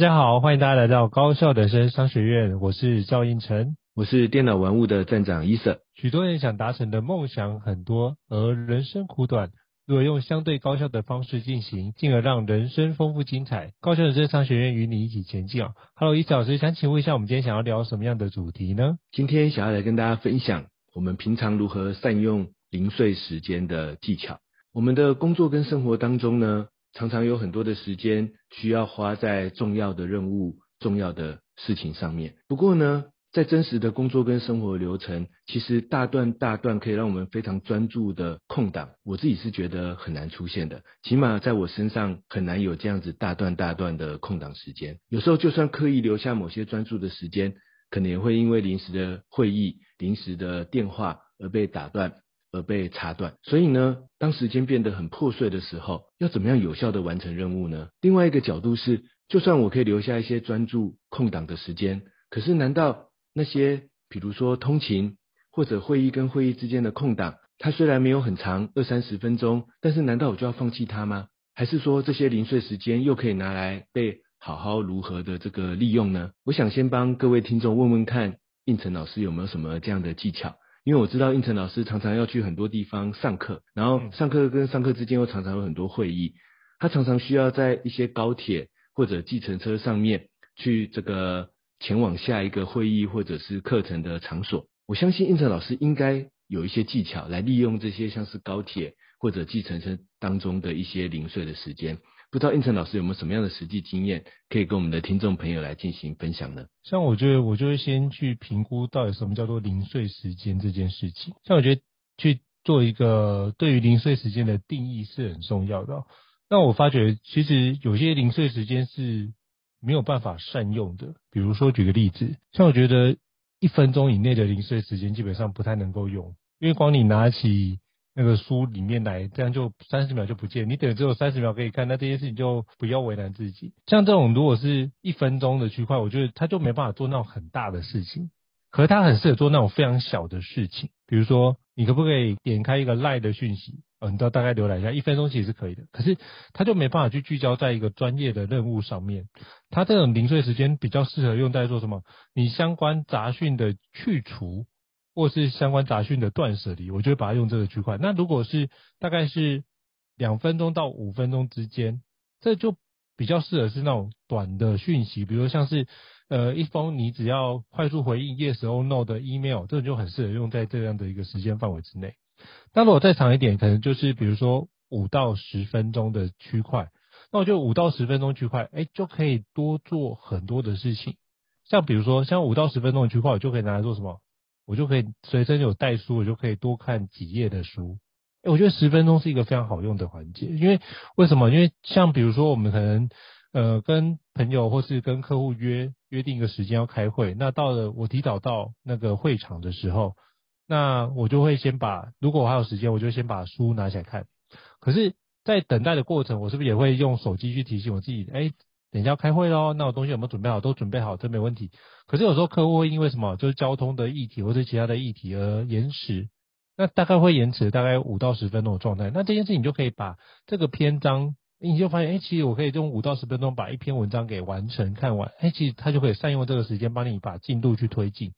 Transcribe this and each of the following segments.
家好，欢迎大家来到高效人生商学院。我是赵应成，我是电脑玩物的站长伊瑟。许多人想达成的梦想很多，而人生苦短，如果用相对高效的方式进行，进而让人生丰富精彩。高效人生商学院与你一起前进啊！Hello，伊瑟老师，想请问一下，我们今天想要聊什么样的主题呢？今天想要来跟大家分享我们平常如何善用零碎时间的技巧。我们的工作跟生活当中呢，常常有很多的时间需要花在重要的任务、重要的事情上面。不过呢，在真实的工作跟生活流程，其实大段大段可以让我们非常专注的空档，我自己是觉得很难出现的。起码在我身上很难有这样子大段大段的空档时间。有时候就算刻意留下某些专注的时间，可能也会因为临时的会议、临时的电话而被打断。而被插断，所以呢，当时间变得很破碎的时候，要怎么样有效地完成任务呢？另外一个角度是，就算我可以留下一些专注空档的时间，可是难道那些，比如说通勤或者会议跟会议之间的空档，它虽然没有很长，二三十分钟，但是难道我就要放弃它吗？还是说这些零碎时间又可以拿来被好好如何的这个利用呢？我想先帮各位听众问问看，应成老师有没有什么这样的技巧？因为我知道应成老师常常要去很多地方上课，然后上课跟上课之间又常常有很多会议，他常常需要在一些高铁或者计程车上面去这个前往下一个会议或者是课程的场所。我相信应成老师应该有一些技巧来利用这些像是高铁或者计程车当中的一些零碎的时间。不知道胤丞老师有没有什么样的实际经验，可以跟我们的听众朋友来进行分享呢？像我觉得，我就会先去评估到底什么叫做零碎时间这件事情。像我觉得去做一个对于零碎时间的定义是很重要的。那我发觉其实有些零碎时间是没有办法善用的。比如说举个例子，像我觉得一分钟以内的零碎时间基本上不太能够用，因为光你拿起。那个书里面来，这样就三十秒就不见。你等于只有三十秒可以看，那这些事情就不要为难自己。像这种如果是一分钟的区块，我觉得他就没办法做那种很大的事情。可是他很适合做那种非常小的事情，比如说你可不可以点开一个 LINE 的讯息，嗯，你都大概浏览一下，一分钟其实是可以的。可是他就没办法去聚焦在一个专业的任务上面。他这种零碎时间比较适合用在做什么？你相关杂讯的去除。或是相关杂讯的断舍离，我就会把它用这个区块。那如果是大概是两分钟到五分钟之间，这就比较适合是那种短的讯息，比如像是呃一封你只要快速回应 yes or no 的 email，这个就很适合用在这样的一个时间范围之内。那如果再长一点，可能就是比如说五到十分钟的区块，那我就五到十分钟区块，哎，就可以多做很多的事情。像比如说像五到十分钟的区块，我就可以拿来做什么？我就可以随身有带书，我就可以多看几页的书。欸，我觉得十分钟是一个非常好用的环节，因为为什么？因为像比如说我们可能呃跟朋友或是跟客户约约定一个时间要开会，那到了我提早到那个会场的时候，那我就会先把，如果我还有时间，我就先把书拿起来看。可是，在等待的过程，我是不是也会用手机去提醒我自己？哎，等一下要开会喽，那我东西有没有准备好？都准备好，这没问题。可是有时候客户会因为什么，就是交通的议题或者其他的议题而延迟，那大概会延迟大概五到十分钟的状态。那这件事情就可以把这个篇章，你就发现，哎，其实我可以用五到十分钟把一篇文章给完成看完。哎，其实他就可以善用这个时间帮你把进度去推进。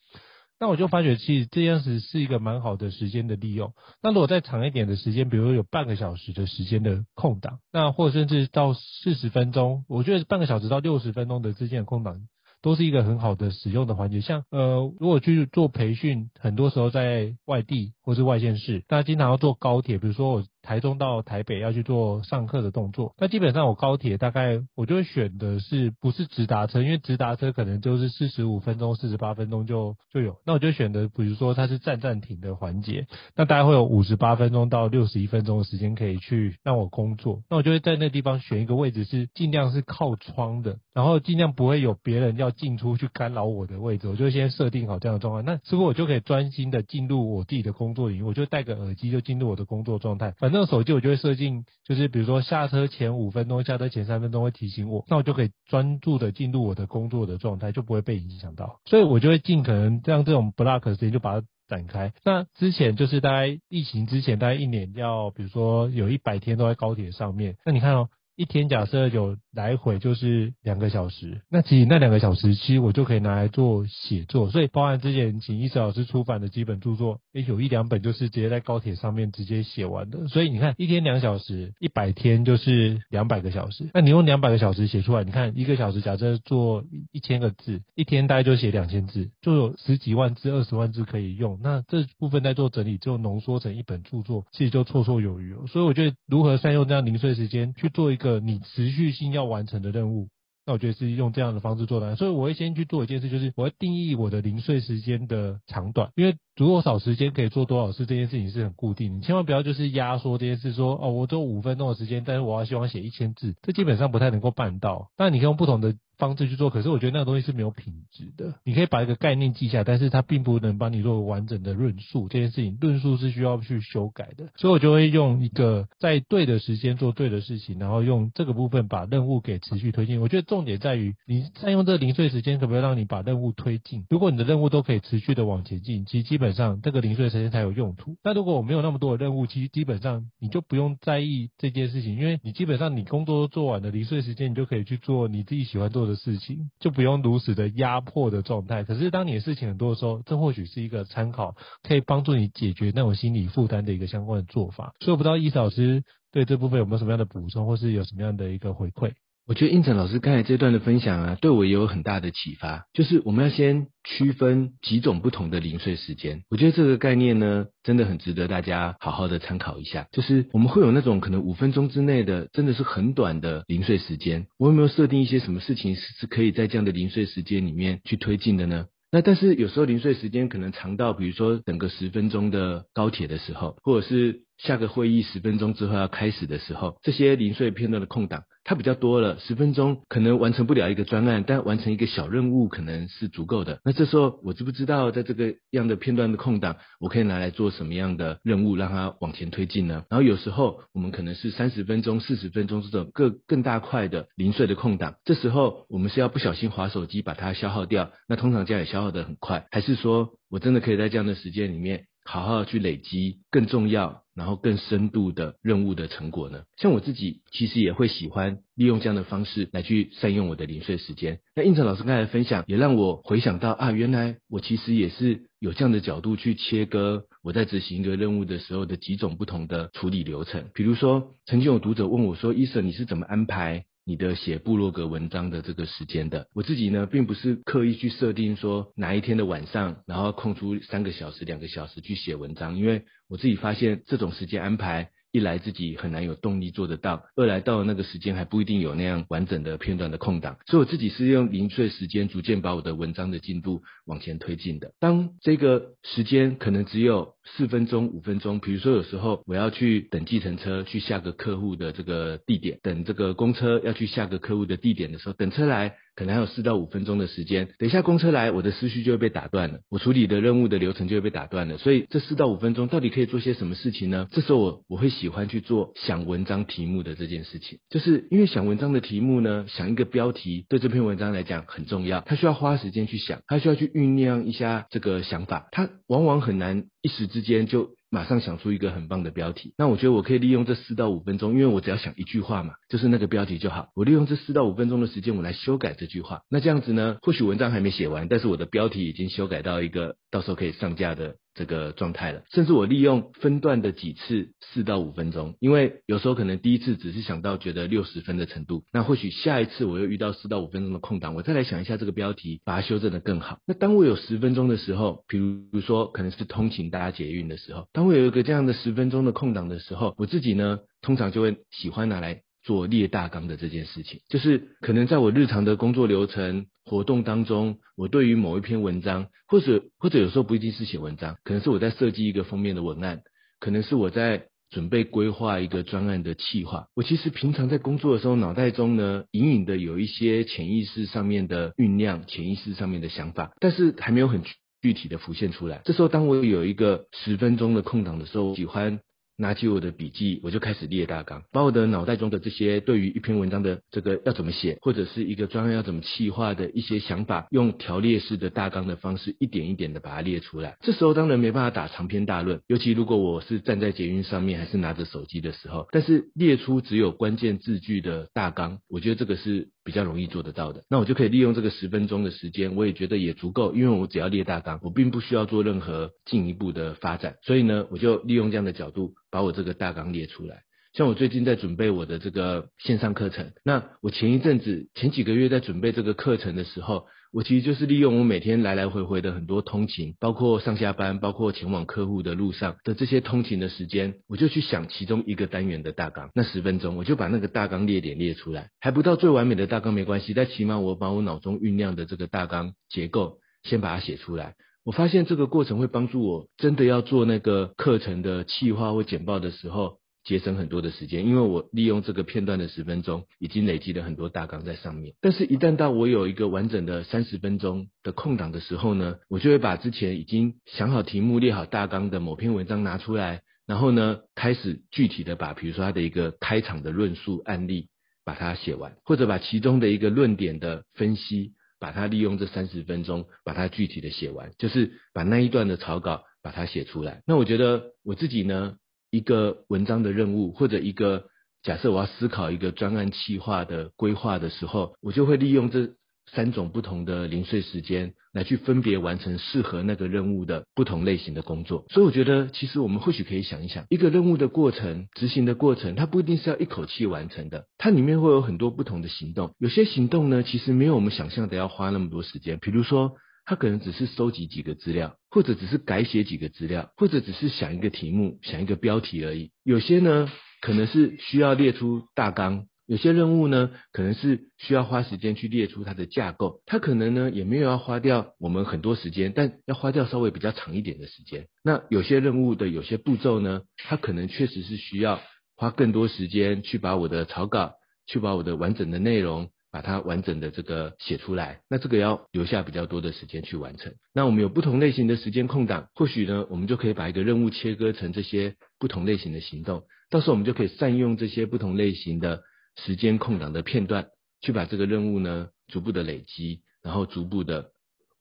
那我就发觉，其实这样子是一个蛮好的时间的利用。那如果再长一点的时间，比如说有半个小时的时间的空档，那或者甚至到四十分钟，我觉得半个小时到六十分钟的之间的空档。都是一个很好的使用的环节，像呃，如果去做培训，很多时候在外地或是外县市，大家经常要坐高铁，比如说我台中到台北要去做上课的动作，那基本上我高铁大概我就会选的是不是直达车，因为直达车可能就是四十五分钟、四十八分钟就就有，那我就选的比如说它是站站停的环节，那大概会有五十八分钟到六十一分钟的时间可以去让我工作，那我就会在那地方选一个位置是尽量是靠窗的，然后尽量不会有别人要。进出去干扰我的位置，我就先设定好这样的状况。那是不是我就可以专心的进入我自己的工作领域，我就戴个耳机就进入我的工作状态。反正手机我就会设定，就是比如说下车前五分钟、下车前三分钟会提醒我，那我就可以专注的进入我的工作的状态，就不会被影响到。所以我就会尽可能让这种 block 时间就把它展开。那之前就是大概疫情之前，大概一年要比如说有一百天都在高铁上面，那你看哦。一天假设有来回就是两个小时，那其实那两个小时其实我就可以拿来做写作，所以包含之前请伊瑟老师出版的几本著作，诶，有一两本就是直接在高铁上面直接写完的。所以你看，一天两小时，一百天就是两百个小时。那你用两百个小时写出来，你看一个小时假设做一千个字，一天大概就写两千字，就有十几万字、二十万字可以用。那这部分在做整理，就浓缩成一本著作，其实就绰绰有余了。所以我觉得如何善用这样零碎时间去做一个。你持续性要完成的任务，那我觉得是用这样的方式做的，所以我会先去做一件事，就是我会定义我的零碎时间的长短，因为多少时间可以做多少事这件事情是很固定，你千万不要就是压缩这件事，说哦，我只有五分钟的时间，但是我要希望写一千字，这基本上不太能够办到。那你可以用不同的。方式去做，可是我觉得那个东西是没有品质的。你可以把一个概念记下，但是它并不能帮你做完整的论述。这件事情论述是需要去修改的，所以我就会用一个在对的时间做对的事情，然后用这个部分把任务给持续推进。我觉得重点在于你占用这个零碎时间，可不可以让你把任务推进？如果你的任务都可以持续的往前进，其实基本上这个零碎时间才有用途。那如果我没有那么多的任务，其实基本上你就不用在意这件事情，因为你基本上你工作都做完了，零碎时间你就可以去做你自己喜欢做的事情，就。不用如此的压迫的状态，可是当你的事情很多的时候，这或许是一个参考，可以帮助你解决那种心理负担的一个相关的做法。所以我不知道伊老师对这部分有没有什么样的补充，或是有什么样的一个回馈？我觉得胤丞老师刚才这段的分享啊，对我也有很大的启发。就是我们要先区分几种不同的零碎时间。我觉得这个概念呢，真的很值得大家好好的参考一下。就是我们会有那种可能五分钟之内的，真的是很短的零碎时间。我有没有设定一些什么事情是可以在这样的零碎时间里面去推进的呢？那但是有时候零碎时间可能长到，比如说等个十分钟的高铁的时候，或者是下个会议十分钟之后要开始的时候，这些零碎片段的空档。它比较多了，十分钟可能完成不了一个专案，但完成一个小任务可能是足够的。那这时候我知不知道，在这个样的片段的空档，我可以拿来做什么样的任务，让它往前推进呢？然后有时候我们可能是三十分钟、四十分钟这种更更大块的零碎的空档，这时候我们是要不小心滑手机把它消耗掉，那通常这样也消耗得很快，还是说我真的可以在这样的时间里面？好好去累积更重要，然后更深度的任务的成果呢？像我自己其实也会喜欢利用这样的方式来去善用我的零碎时间。那应成老师刚才分享也让我回想到啊，原来我其实也是有这样的角度去切割我在执行一个任务的时候的几种不同的处理流程。比如说，曾经有读者问我说：“伊森，你是怎么安排？”你的写部落格文章的这个时间的，我自己呢，并不是刻意去设定说哪一天的晚上，然后空出三个小时、两个小时去写文章，因为我自己发现这种时间安排。一来自己很难有动力做得到，二来到了那个时间还不一定有那样完整的片段的空档，所以我自己是用零碎时间逐渐把我的文章的进度往前推进的。当这个时间可能只有四分钟、五分钟，比如说有时候我要去等计程车去下个客户的这个地点，等这个公车要去下个客户的地点的时候，等车来可能还有四到五分钟的时间，等一下公车来，我的思绪就会被打断了，我处理的任务的流程就会被打断了。所以这四到五分钟到底可以做些什么事情呢？这时候我我会喜欢去做想文章题目的这件事情，就是因为想文章的题目呢，想一个标题对这篇文章来讲很重要，它需要花时间去想，它需要去酝酿一下这个想法，它往往很难一时之间就。马上想出一个很棒的标题，那我觉得我可以利用这四到五分钟，因为我只要想一句话嘛，就是那个标题就好。我利用这四到五分钟的时间，我来修改这句话。那这样子呢，或许文章还没写完，但是我的标题已经修改到一个到时候可以上架的。这个状态了，甚至我利用分段的几次四到五分钟，因为有时候可能第一次只是想到觉得六十分的程度，那或许下一次我又遇到四到五分钟的空档，我再来想一下这个标题，把它修正得更好。那当我有十分钟的时候，比如说可能是通勤搭捷运的时候，当我有一个这样的十分钟的空档的时候，我自己呢，通常就会喜欢拿来。做列大纲的这件事情，就是可能在我日常的工作流程活动当中，我对于某一篇文章，或者或者有时候不一定是写文章，可能是我在设计一个封面的文案，可能是我在准备规划一个专案的企划。我其实平常在工作的时候，脑袋中呢隐隐的有一些潜意识上面的酝酿，潜意识上面的想法，但是还没有很具体的浮现出来。这时候，当我有一个十分钟的空档的时候，我喜欢。拿起我的笔记，我就开始列大纲，把我的脑袋中的这些对于一篇文章的这个要怎么写，或者是一个专案要怎么企划的一些想法，用条列式的大纲的方式，一点一点的把它列出来。这时候当然没办法打长篇大论，尤其如果我是站在捷运上面，还是拿着手机的时候。但是列出只有关键字句的大纲，我觉得这个是比较容易做得到的。那我就可以利用这个十分钟的时间，我也觉得也足够，因为我只要列大纲，我并不需要做任何进一步的发展。所以呢，我就利用这样的角度。把我这个大纲列出来，像我最近在准备我的这个线上课程，那我前一阵子前几个月在准备这个课程的时候，我其实就是利用我每天来来回回的很多通勤，包括上下班，包括前往客户的路上的这些通勤的时间，我就去想其中一个单元的大纲，那十分钟我就把那个大纲列点列出来，还不到最完美的大纲没关系，但起码我把我脑中酝酿的这个大纲结构先把它写出来。我发现这个过程会帮助我真的要做那个课程的企划或简报的时候，节省很多的时间，因为我利用这个片段的十分钟，已经累积了很多大纲在上面。但是，一旦到我有一个完整的三十分钟的空档的时候呢，我就会把之前已经想好题目、列好大纲的某篇文章拿出来，然后呢，开始具体的把，比如说它的一个开场的论述案例，把它写完，或者把其中的一个论点的分析。把它利用这三十分钟，把它具体的写完，就是把那一段的草稿把它写出来。那我觉得我自己呢，一个文章的任务，或者一个假设我要思考一个专案企划的规划的时候，我就会利用这。三种不同的零碎时间来去分别完成适合那个任务的不同类型的工作，所以我觉得其实我们或许可以想一想，一个任务的过程、执行的过程，它不一定是要一口气完成的，它里面会有很多不同的行动。有些行动呢，其实没有我们想象的要花那么多时间，比如说，他可能只是收集几个资料，或者只是改写几个资料，或者只是想一个题目、想一个标题而已。有些呢，可能是需要列出大纲。有些任务呢，可能是需要花时间去列出它的架构，它可能呢也没有要花掉我们很多时间，但要花掉稍微比较长一点的时间。那有些任务的有些步骤呢，它可能确实是需要花更多时间去把我的草稿，去把我的完整的内容，把它完整的这个写出来。那这个要留下比较多的时间去完成。那我们有不同类型的时间空档，或许呢，我们就可以把一个任务切割成这些不同类型的行动，到时候我们就可以善用这些不同类型的。时间空档的片段，去把这个任务呢逐步的累积，然后逐步的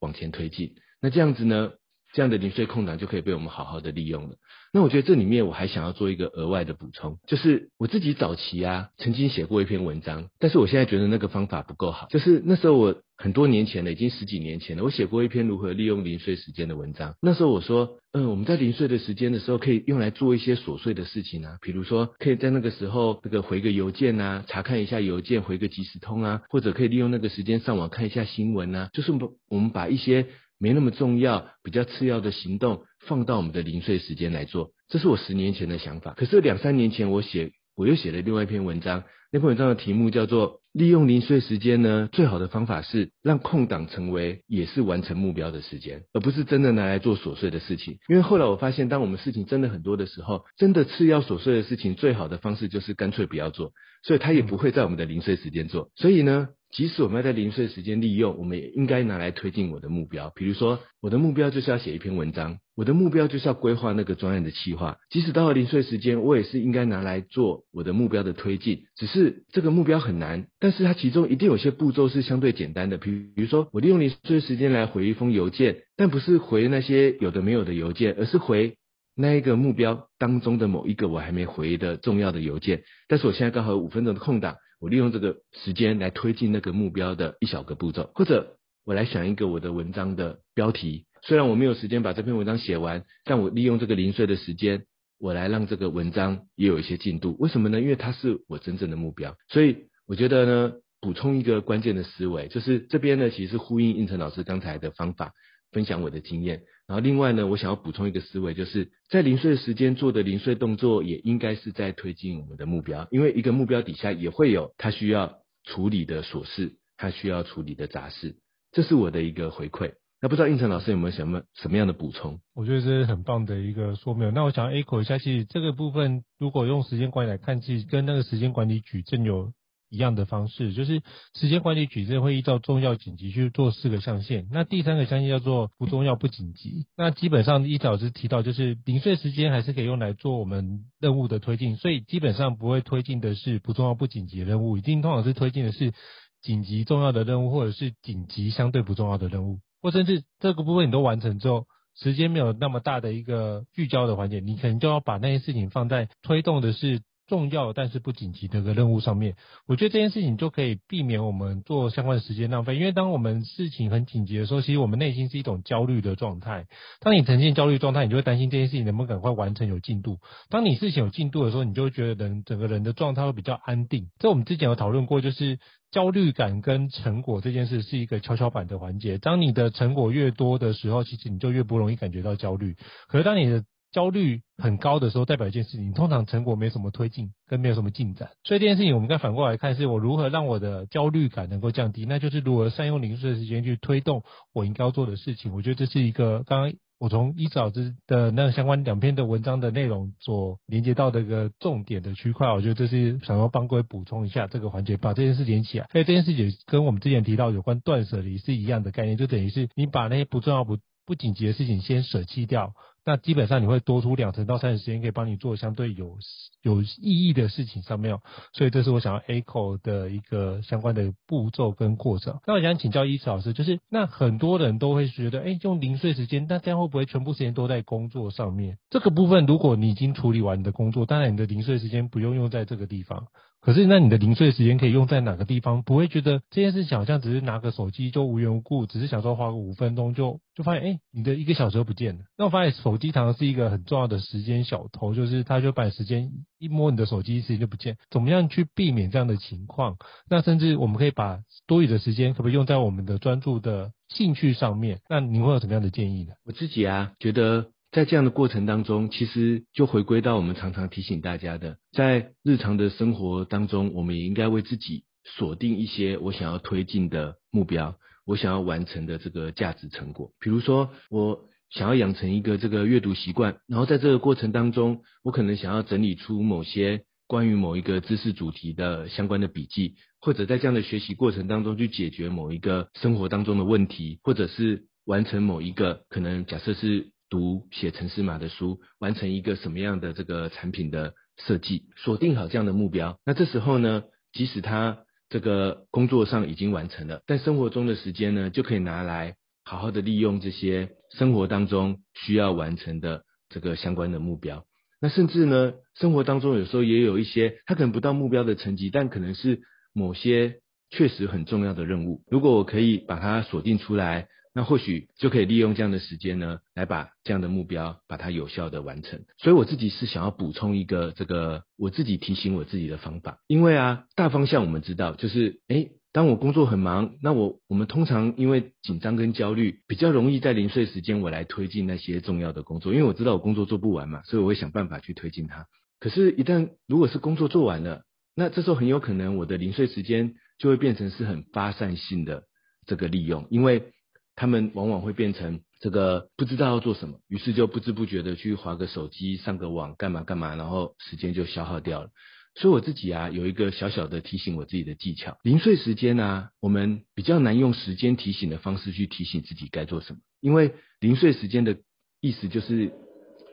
往前推进。那这样子呢，这样的零碎空档就可以被我们好好的利用了。那我觉得这里面我还想要做一个额外的补充，就是我自己早期啊曾经写过一篇文章，但是我现在觉得那个方法不够好。就是那时候我很多年前了，已经十几年前了，我写过一篇如何利用零碎时间的文章。那时候我说，嗯，我们在零碎的时间的时候，可以用来做一些琐碎的事情啊，比如说可以在那个时候这个回个邮件啊，查看一下邮件，回个即时通啊，或者可以利用那个时间上网看一下新闻啊，就是我们把一些。没那么重要、比较次要的行动，放到我们的零碎时间来做，这是我十年前的想法。可是两三年前，我写我又写了另外一篇文章，那篇文章的题目叫做“利用零碎时间呢，最好的方法是让空档成为也是完成目标的时间，而不是真的拿来做琐碎的事情。”因为后来我发现，当我们事情真的很多的时候，真的次要琐碎的事情，最好的方式就是干脆不要做，所以它也不会在我们的零碎时间做。所以呢。即使我们要在零碎时间利用，我们也应该拿来推进我的目标。比如说，我的目标就是要写一篇文章，我的目标就是要规划那个专案的企划。即使到了零碎时间，我也是应该拿来做我的目标的推进。只是这个目标很难，但是它其中一定有些步骤是相对简单的。比如说，我利用零碎时间来回一封邮件，但不是回那些有的没有的邮件，而是回那一个目标当中的某一个我还没回的重要的邮件。但是我现在刚好有五分钟的空档。我利用这个时间来推进那个目标的一小个步骤，或者我来想一个我的文章的标题。虽然我没有时间把这篇文章写完，但我利用这个零碎的时间，我来让这个文章也有一些进度。为什么呢？因为它是我真正的目标。所以我觉得呢，补充一个关键的思维，就是这边呢其实是呼应胤丞老师刚才的方法，分享我的经验。然后另外呢，我想要补充一个思维，就是在零碎时间做的零碎动作，也应该是在推进我们的目标。因为一个目标底下也会有他需要处理的琐事，他需要处理的杂事。这是我的一个回馈。那不知道胤丞老师有没有什么什么样的补充？我觉得这是很棒的一个说明。那我想 echo 一下，其实这个部分如果用时间管理来看，其实跟那个时间管理矩阵有。一样的方式，就是时间管理矩阵会依照重要紧急去做四个象限。那第三个象限叫做不重要不紧急。那基本上一老师提到，就是零碎时间还是可以用来做我们任务的推进，所以基本上不会推进的是不重要不紧急的任务，一定通常是推进的是紧急重要的任务，或者是紧急相对不重要的任务，或甚至这个部分你都完成之后，时间没有那么大的一个聚焦的环节，你可能就要把那些事情放在推动的是。重要但是不紧急的一个任务上面，我觉得这件事情就可以避免我们做相关的时间浪费。因为当我们事情很紧急的时候，其实我们内心是一种焦虑的状态。当你呈现焦虑状态，你就会担心这件事情能不能赶快完成有进度。当你事情有进度的时候，你就会觉得人整个人的状态会比较安定。这我们之前有讨论过，就是焦虑感跟成果这件事是一个跷跷板的环节。当你的成果越多的时候，其实你就越不容易感觉到焦虑。可是当你的焦虑很高的时候，代表一件事情，通常成果没什么推进，跟没有什么进展。所以这件事情，我们该反过来看，是我如何让我的焦虑感能够降低，那就是如何善用零碎的时间去推动我应该要做的事情。我觉得这是一个刚刚我从一早之的那个相关两篇的文章的内容所连接到的一个重点的区块。我觉得这是想要帮各位补充一下这个环节，把这件事连起来。所以这件事情跟我们之前提到有关断舍离是一样的概念，就等于是你把那些不重要不不紧急的事情先舍弃掉。那基本上你会多出两成到三成时间，可以帮你做相对有有意义的事情上面，所以这是我想要 echo 的一个相关的步骤跟过程。那我想请教伊慈老师，就是那很多人都会觉得，哎、用零碎时间，那这样会不会全部时间都在工作上面？这个部分，如果你已经处理完你的工作，当然你的零碎时间不用用在这个地方。可是，那你的零碎时间可以用在哪个地方？不会觉得这件事情好像只是拿个手机就无缘无故，只是想说花个五分钟就就发现，哎、你的一个小时不见了。那我发现手机常常是一个很重要的时间小偷，就是他就把时间一摸你的手机，时间就不见。怎么样去避免这样的情况？那甚至我们可以把多余的时间，可不可以用在我们的专注的兴趣上面？那你会有什么样的建议呢？我自己啊，觉得。在这样的过程当中，其实就回归到我们常常提醒大家的，在日常的生活当中，我们也应该为自己锁定一些我想要推进的目标，我想要完成的这个价值成果。比如说，我想要养成一个这个阅读习惯，然后在这个过程当中，我可能想要整理出某些关于某一个知识主题的相关的笔记，或者在这样的学习过程当中去解决某一个生活当中的问题，或者是完成某一个可能假设是。读写程式码的书，完成一个什么样的这个产品的设计，锁定好这样的目标。那这时候呢，即使他这个工作上已经完成了，但生活中的时间呢，就可以拿来好好的利用这些生活当中需要完成的这个相关的目标。那甚至呢，生活当中有时候也有一些他可能不到目标的成绩，但可能是某些确实很重要的任务。如果我可以把它锁定出来。那或许就可以利用这样的时间呢，来把这样的目标把它有效的完成。所以我自己是想要补充一个这个我自己提醒我自己的方法，因为啊，大方向我们知道，就是诶，当我工作很忙，那我我们通常因为紧张跟焦虑，比较容易在零碎时间我来推进那些重要的工作，因为我知道我工作做不完嘛，所以我会想办法去推进它。可是，一旦如果是工作做完了，那这时候很有可能我的零碎时间就会变成是很发散性的这个利用，因为。他们往往会变成这个不知道要做什么，于是就不知不觉的去划个手机、上个网、干嘛干嘛，然后时间就消耗掉了。所以我自己啊有一个小小的提醒我自己的技巧。零碎时间啊，我们比较难用时间提醒的方式去提醒自己该做什么，因为零碎时间的意思就是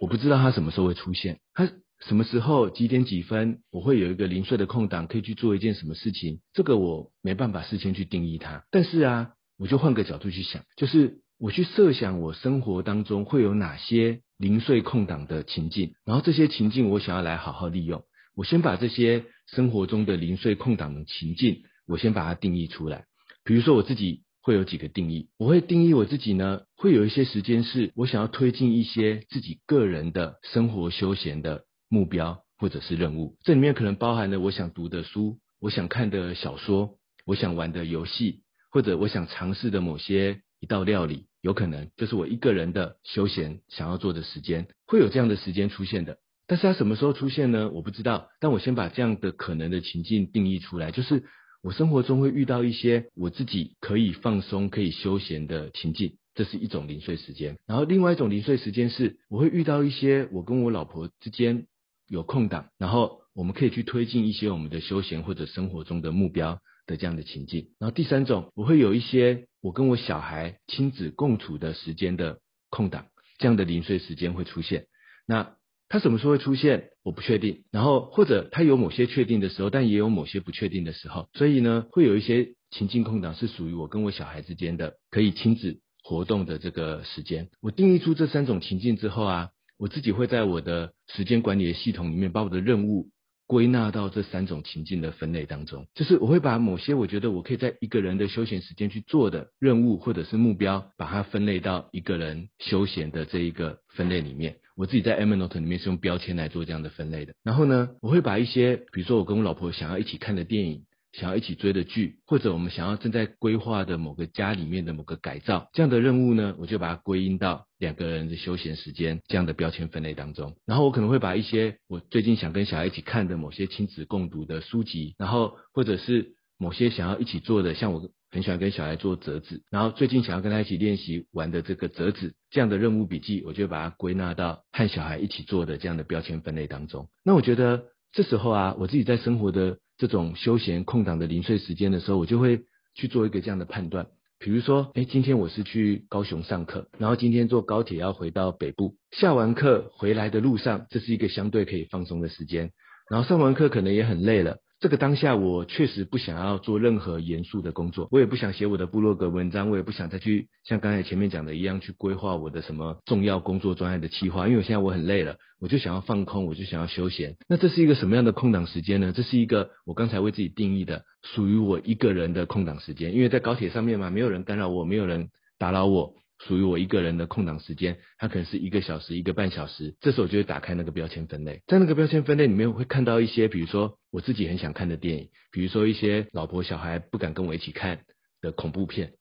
我不知道它什么时候会出现，它什么时候几点几分我会有一个零碎的空档可以去做一件什么事情，这个我没办法事先去定义它。但是啊，我就换个角度去想，就是我去设想我生活当中会有哪些零碎空档的情境，然后这些情境我想要来好好利用。我先把这些生活中的零碎空档的情境，我先把它定义出来。比如说我自己会有几个定义，我会定义我自己呢，会有一些时间是我想要推进一些自己个人的生活休闲的目标或者是任务。这里面可能包含了我想读的书，我想看的小说，我想玩的游戏，或者我想尝试的某些一道料理，有可能就是我一个人的休闲想要做的时间，会有这样的时间出现的。但是它什么时候出现呢？我不知道。但我先把这样的可能的情境定义出来，就是我生活中会遇到一些我自己可以放松、可以休闲的情境，这是一种零碎时间。然后另外一种零碎时间是，我会遇到一些我跟我老婆之间有空档，然后我们可以去推进一些我们的休闲或者生活中的目标的这样的情境。然后第三种，我会有一些我跟我小孩亲子共处的时间的空档，这样的零碎时间会出现。那它什么时候会出现？我不确定。然后或者它有某些确定的时候，但也有某些不确定的时候。所以呢，会有一些情境空档是属于我跟我小孩之间的可以亲子活动的这个时间。我定义出这三种情境之后啊，我自己会在我的时间管理的系统里面把我的任务归纳到这三种情境的分类当中。就是我会把某些我觉得我可以在一个人的休闲时间去做的任务或者是目标，把它分类到一个人休闲的这一个分类里面。我自己在 M Note 里面是用标签来做这样的分类的。然后呢，我会把一些，比如说我跟我老婆想要一起看的电影，想要一起追的剧，或者我们想要正在规划的某个家里面的某个改造这样的任务呢，我就把它归因到两个人的休闲时间这样的标签分类当中。然后我可能会把一些我最近想跟小孩一起看的某些亲子共读的书籍，然后或者是某些想要一起做的，像我。很喜欢跟小孩做折纸，然后最近想要跟他一起练习玩的这个折纸这样的任务笔记，我就把它归纳到和小孩一起做的这样的标签分类当中。那我觉得这时候啊，我自己在生活的这种休闲空档的零碎时间的时候，我就会去做一个这样的判断。比如说，哎，今天我是去高雄上课，然后今天坐高铁要回到北部，下完课回来的路上，这是一个相对可以放松的时间。然后上完课可能也很累了。这个当下，我确实不想要做任何严肃的工作，我也不想写我的部落格文章，我也不想再去像刚才前面讲的一样去规划我的什么重要工作专案的计划，因为我现在我很累了，我就想要放空，我就想要休闲。那这是一个什么样的空档时间呢？这是一个我刚才为自己定义的属于我一个人的空档时间，因为在高铁上面嘛，没有人干扰我，没有人打扰我。属于我一个人的空档时间，它可能是一个小时、一个半小时。这时候我就会打开那个标签分类，在那个标签分类里面会看到一些，比如说我自己很想看的电影，比如说一些老婆小孩不敢跟我一起看的恐怖片，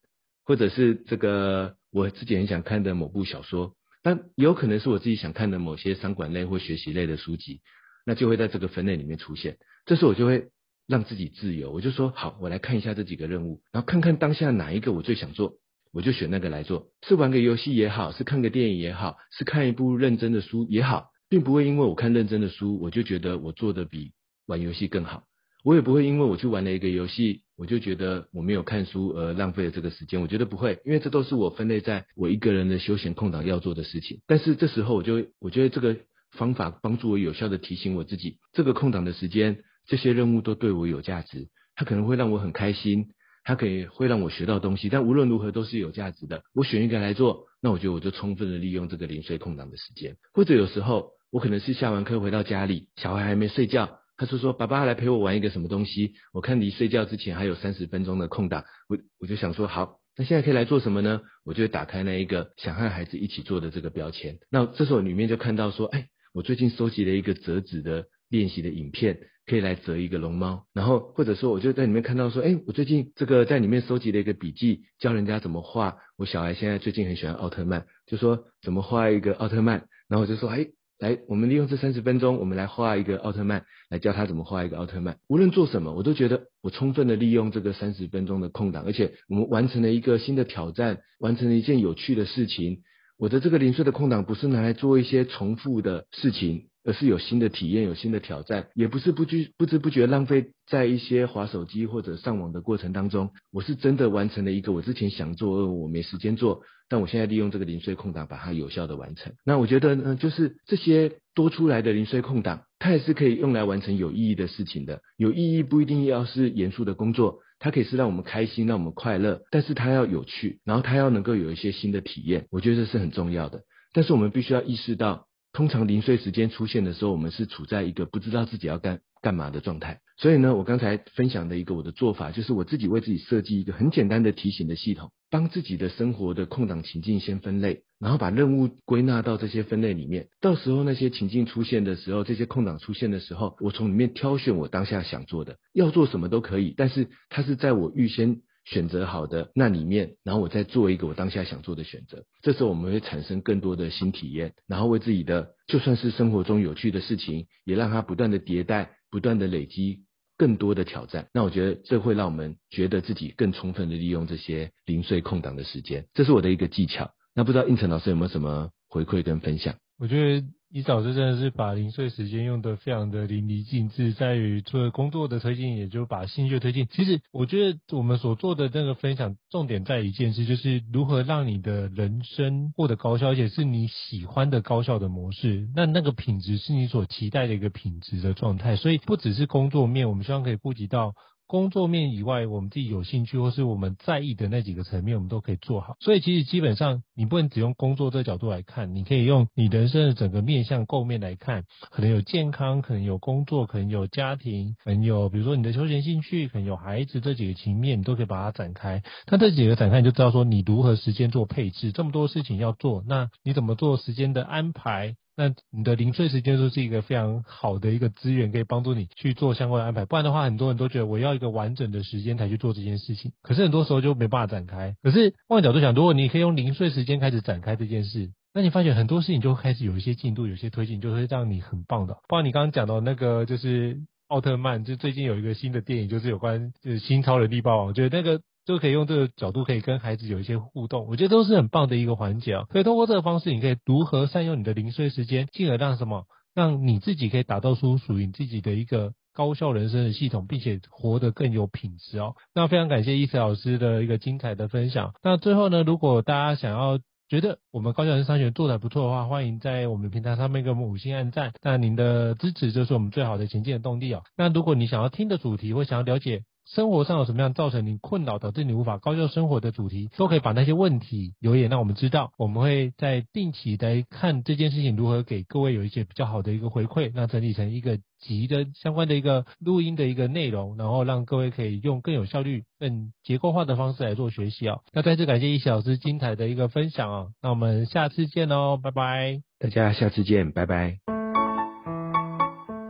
或者是这个我自己很想看的某部小说，但有可能是我自己想看的某些商管类或学习类的书籍，那就会在这个分类里面出现。这时候我就会让自己自由，我就说好，我来看一下这几个任务，然后看看当下哪一个我最想做。我就选那个来做，是玩个游戏也好，是看个电影也好，是看一部认真的书也好，并不会因为我看认真的书，我就觉得我做的比玩游戏更好。我也不会因为我去玩了一个游戏，我就觉得我没有看书而浪费了这个时间。我觉得不会，因为这都是我分类在我一个人的休闲空档要做的事情。但是这时候我就，我觉得这个方法帮助我有效的提醒我自己，这个空档的时间，这些任务都对我有价值，它可能会让我很开心。它可以会让我学到东西，但无论如何都是有价值的。我选一个来做，那我觉得我就充分的利用这个零碎空档的时间。或者有时候我可能是下完课回到家里，小孩还没睡觉，他就说：“爸爸来陪我玩一个什么东西。”我看离睡觉之前还有三十分钟的空档，我我就想说好，那现在可以来做什么呢？我就会打开那一个想和孩子一起做的这个标签。那这时候里面就看到说，哎，我最近收集了一个折纸的练习的影片。可以来折一个龙猫，然后或者说我就在里面看到说，哎，我最近这个在里面收集了一个笔记，教人家怎么画。我小孩现在最近很喜欢奥特曼，就说怎么画一个奥特曼，然后我就说，哎，来，我们利用这三十分钟，我们来画一个奥特曼，来教他怎么画一个奥特曼。无论做什么，我都觉得我充分的利用这个三十分钟的空档，而且我们完成了一个新的挑战，完成了一件有趣的事情。我的这个零碎的空档不是拿来做一些重复的事情。而是有新的体验，有新的挑战，也不是不知不知不觉浪费在一些划手机或者上网的过程当中。我是真的完成了一个我之前想做，我没时间做，但我现在利用这个零碎空档把它有效的完成。那我觉得呢，就是这些多出来的零碎空档，它也是可以用来完成有意义的事情的。有意义不一定要是严肃的工作，它可以是让我们开心，让我们快乐，但是它要有趣，然后它要能够有一些新的体验，我觉得这是很重要的。但是我们必须要意识到。通常零碎时间出现的时候，我们是处在一个不知道自己要干干嘛的状态。所以呢，我刚才分享的一个我的做法，就是我自己为自己设计一个很简单的提醒的系统，帮自己的生活的空档情境先分类，然后把任务归纳到这些分类里面。到时候那些情境出现的时候，这些空档出现的时候，我从里面挑选我当下想做的，要做什么都可以，但是它是在我预先。选择好的那里面，然后我再做一个我当下想做的选择。这时候我们会产生更多的新体验，然后为自己的就算是生活中有趣的事情，也让它不断的迭代，不断的累积更多的挑战。那我觉得这会让我们觉得自己更充分的利用这些零碎空档的时间。这是我的一个技巧。那不知道应成老师有没有什么回馈跟分享？我觉得。伊老师真的是把零碎时间用得非常的淋漓尽致，在于除了工作的推进，也就把兴趣推进。其实我觉得我们所做的这个分享，重点在一件事，就是如何让你的人生获得高效，而且是你喜欢的高效的模式。那那个品质是你所期待的一个品质的状态。所以不只是工作面，我们希望可以顾及到。工作面以外，我们自己有兴趣或是我们在意的那几个层面，我们都可以做好。所以其实基本上，你不能只用工作这角度来看，你可以用你人生的整个面向构面来看，可能有健康，可能有工作，可能有家庭，可能有比如说你的休闲兴趣，可能有孩子这几个层面，你都可以把它展开。那这几个展开，你就知道说你如何时间做配置，这么多事情要做，那你怎么做时间的安排？那你的零碎时间就是一个非常好的一个资源，可以帮助你去做相关的安排。不然的话，很多人都觉得我要一个完整的时间才去做这件事情，可是很多时候就没办法展开。可是换个角度想，如果你可以用零碎时间开始展开这件事，那你发现很多事情就开始有一些进度，有些推进，就会让你很棒的。包括你刚刚讲到那个，就是奥特曼，就最近有一个新的电影，就是有关就是新超人力霸王，我觉得那个。就可以用这个角度，可以跟孩子有一些互动，我觉得都是很棒的一个环节啊。所以通过这个方式，你可以如何善用你的零碎时间，进而让什么，让你自己可以打造出属于你自己的一个高效人生的系统，并且活得更有品质哦。那非常感谢易慈老师的一个精彩的分享。那最后呢，如果大家想要觉得我们高效人生商学做得不错的话，欢迎在我们平台上面给我们五星按赞。那您的支持就是我们最好的前进的动力哦。那如果你想要听的主题或想要了解，生活上有什么样造成你困扰，导致你无法高效生活的主题，都可以把那些问题留言让我们知道，我们会在定期来看这件事情如何给各位有一些比较好的一个回馈，那整理成一个集的相关的一个录音的一个内容，然后让各位可以用更有效率、更结构化的方式来做学习哦。那再次感谢易小师精彩的一个分享哦，那我们下次见哦，拜拜。大家下次见，拜拜。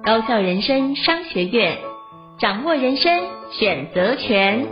高效人生商学院，掌握人生。选择权。